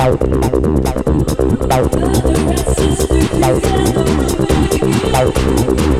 Thank you.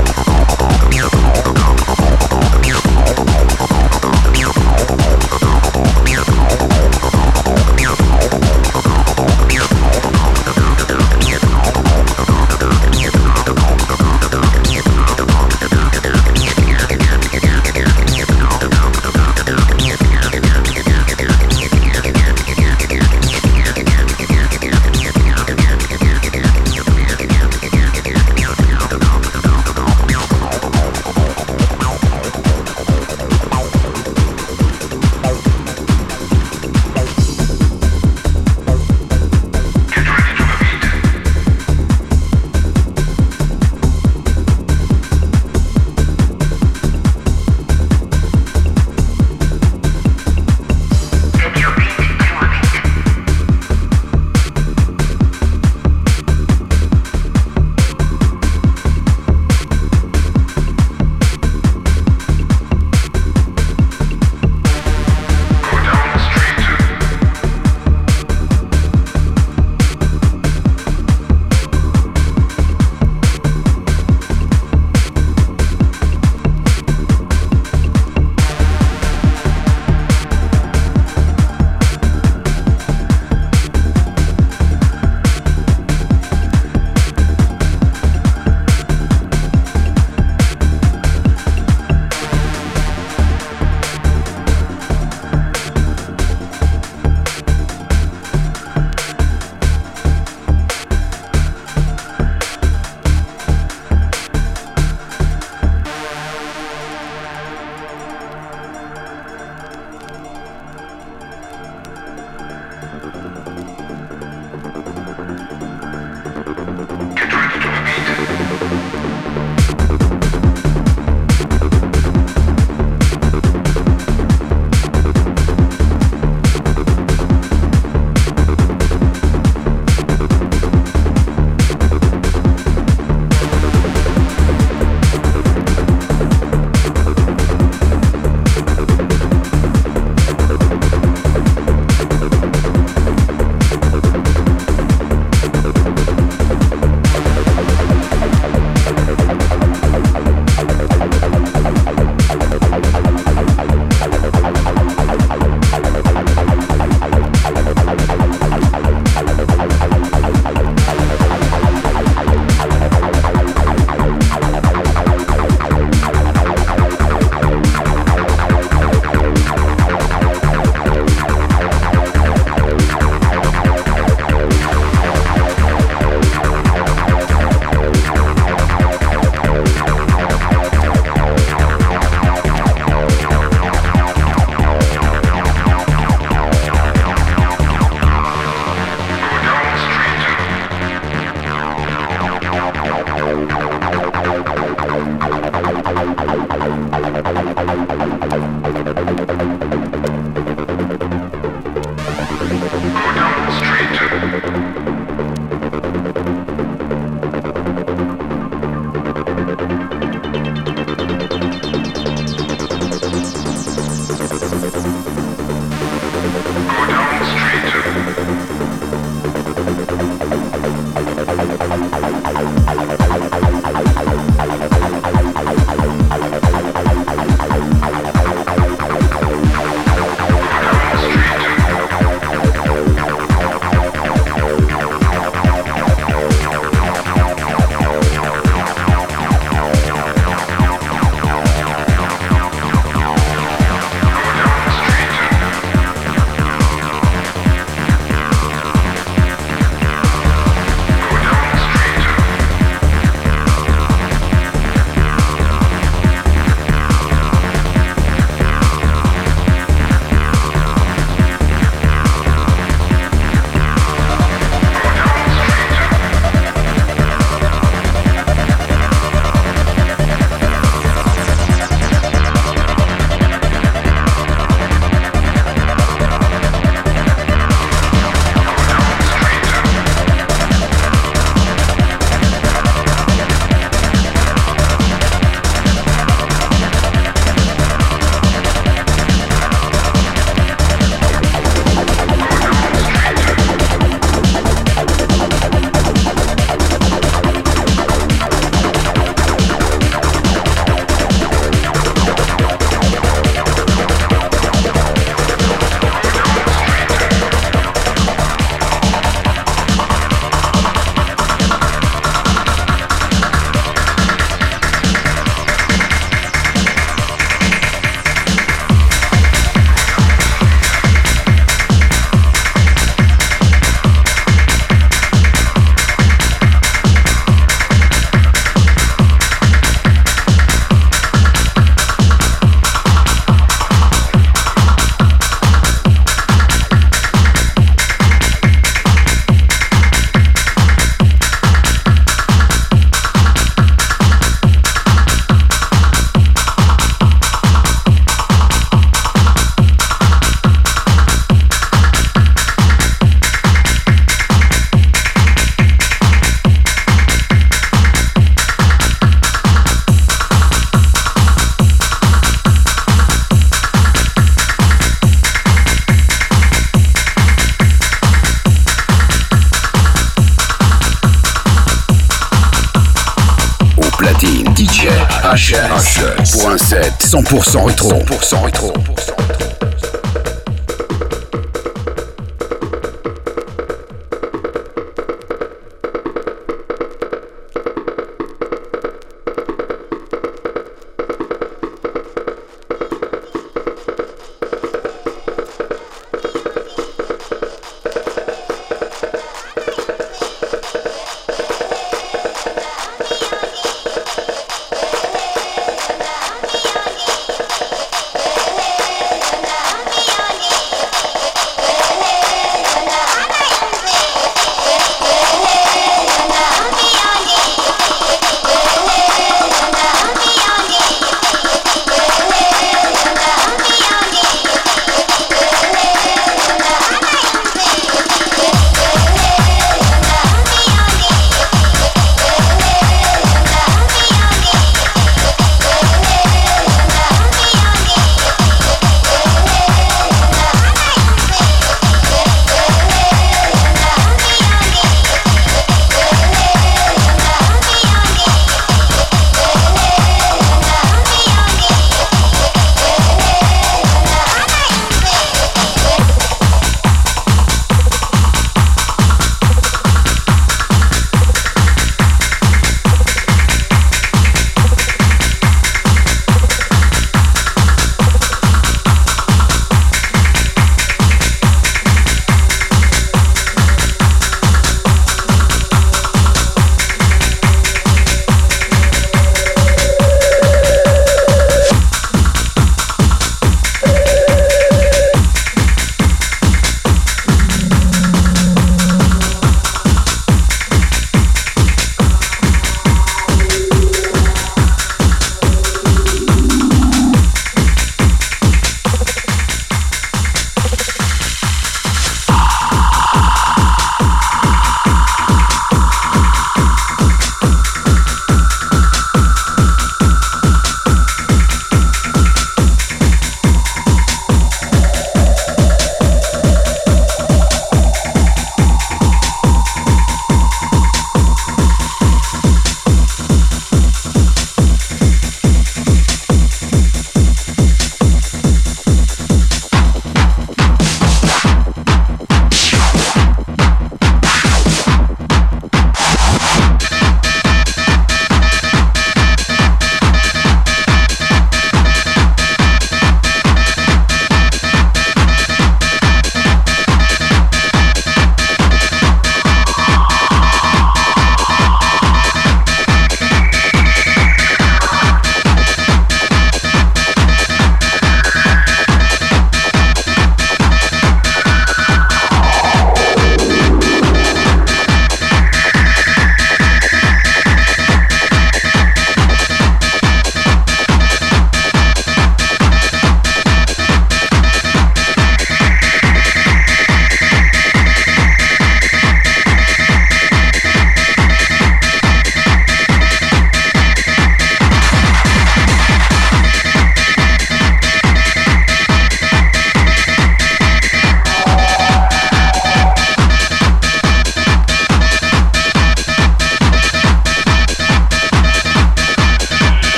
100% rétro. 100% rétro.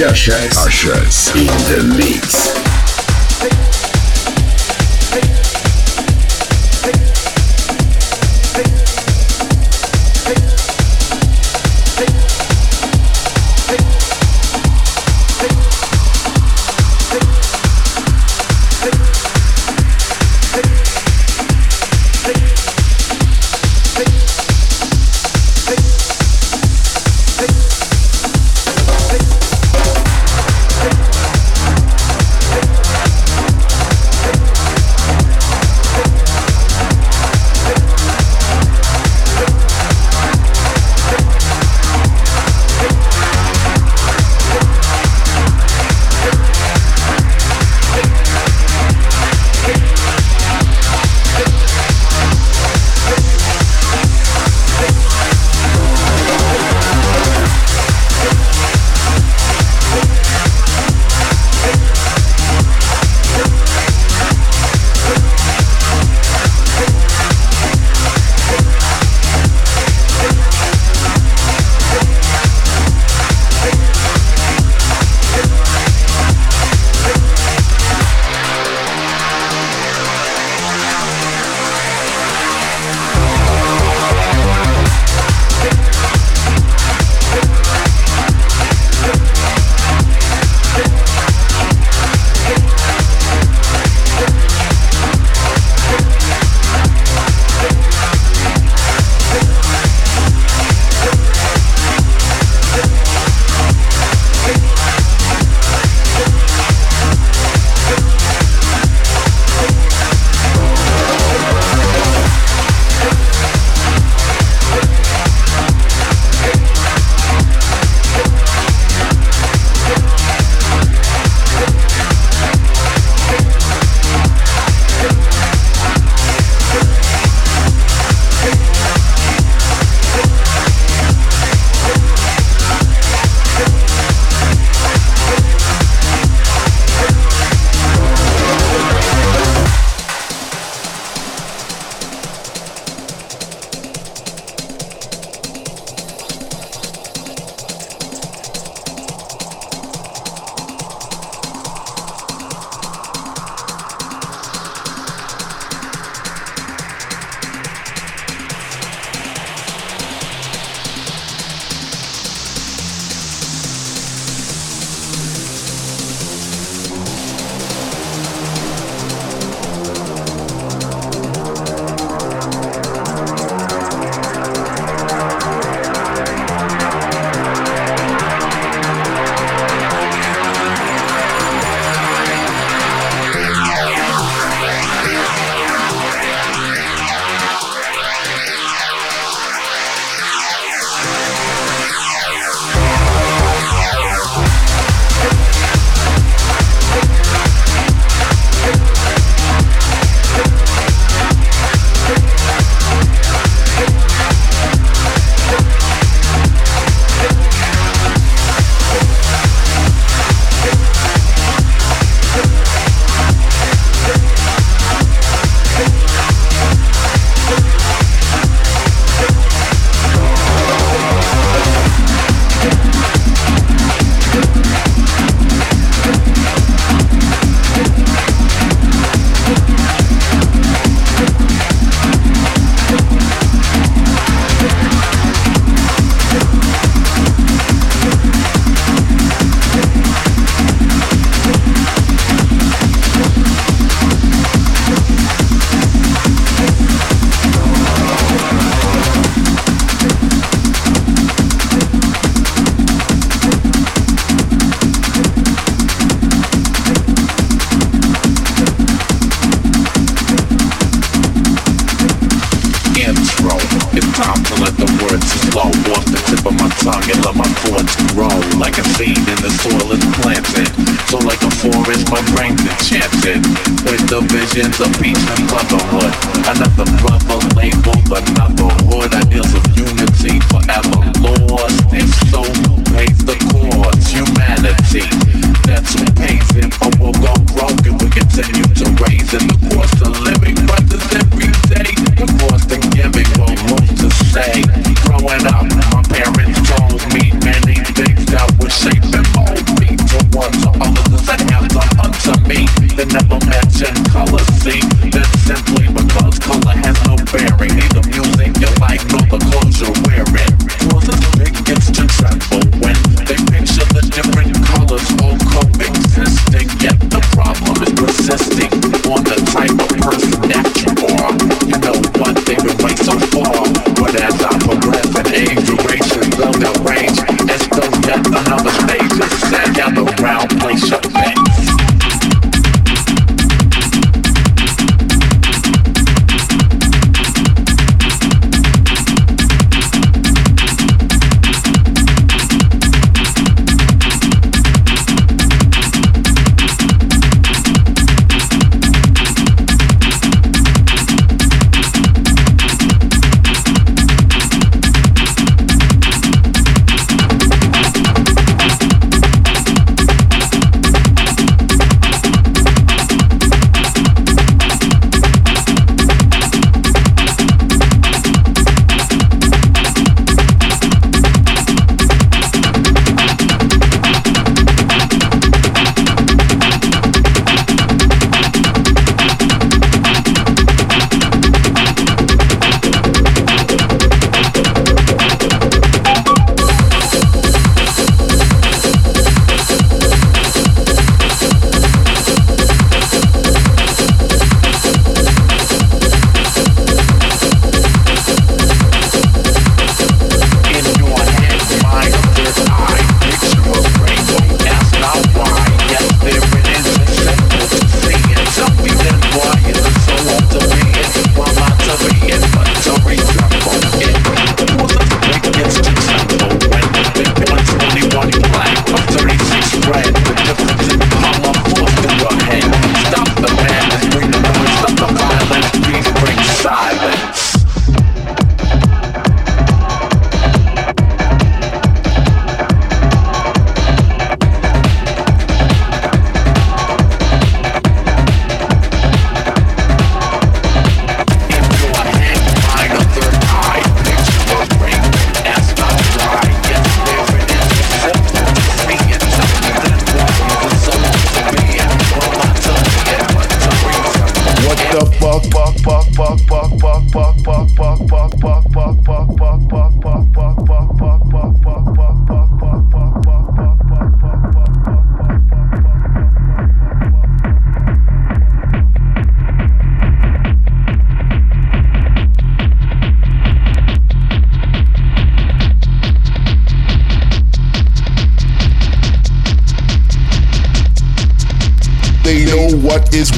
Ashes in the mix.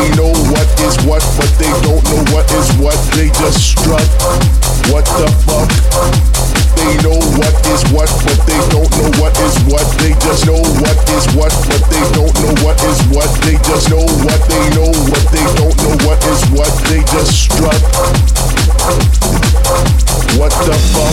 They know what is what, but they don't know what is what. They just strut. What the fuck? They know what is what, but they don't know what is what. They just know what is what, but they don't know what is what. They just know what they know what they don't know what is what. They just strut. What the fuck?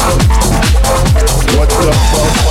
What the fuck?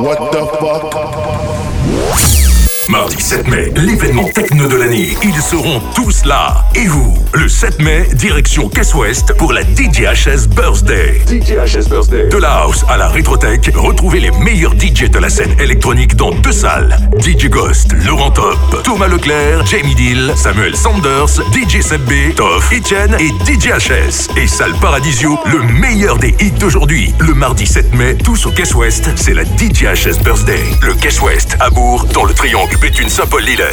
What the fuck? Mardi 7 mai, l'événement techno de l'année. Ils seront tous là. Et vous, le 7 mai, direction Caisse Ouest pour la DJHS Birthday. DJHS Birthday. De la house à la rétrothèque, retrouvez les meilleurs DJ de la scène électronique dans deux salles. DJ Ghost, Laurent Top, Thomas Leclerc, Jamie Dill, Samuel Sanders, DJ Seb Toff, Etienne et DJHS. Et salle Paradisio, le meilleur des hits d'aujourd'hui. Le mardi 7 mai, tous au Caisse Ouest, c'est la DJHS Birthday. Le Caisse Ouest, à Bourg, dans le triangle est une simple leader.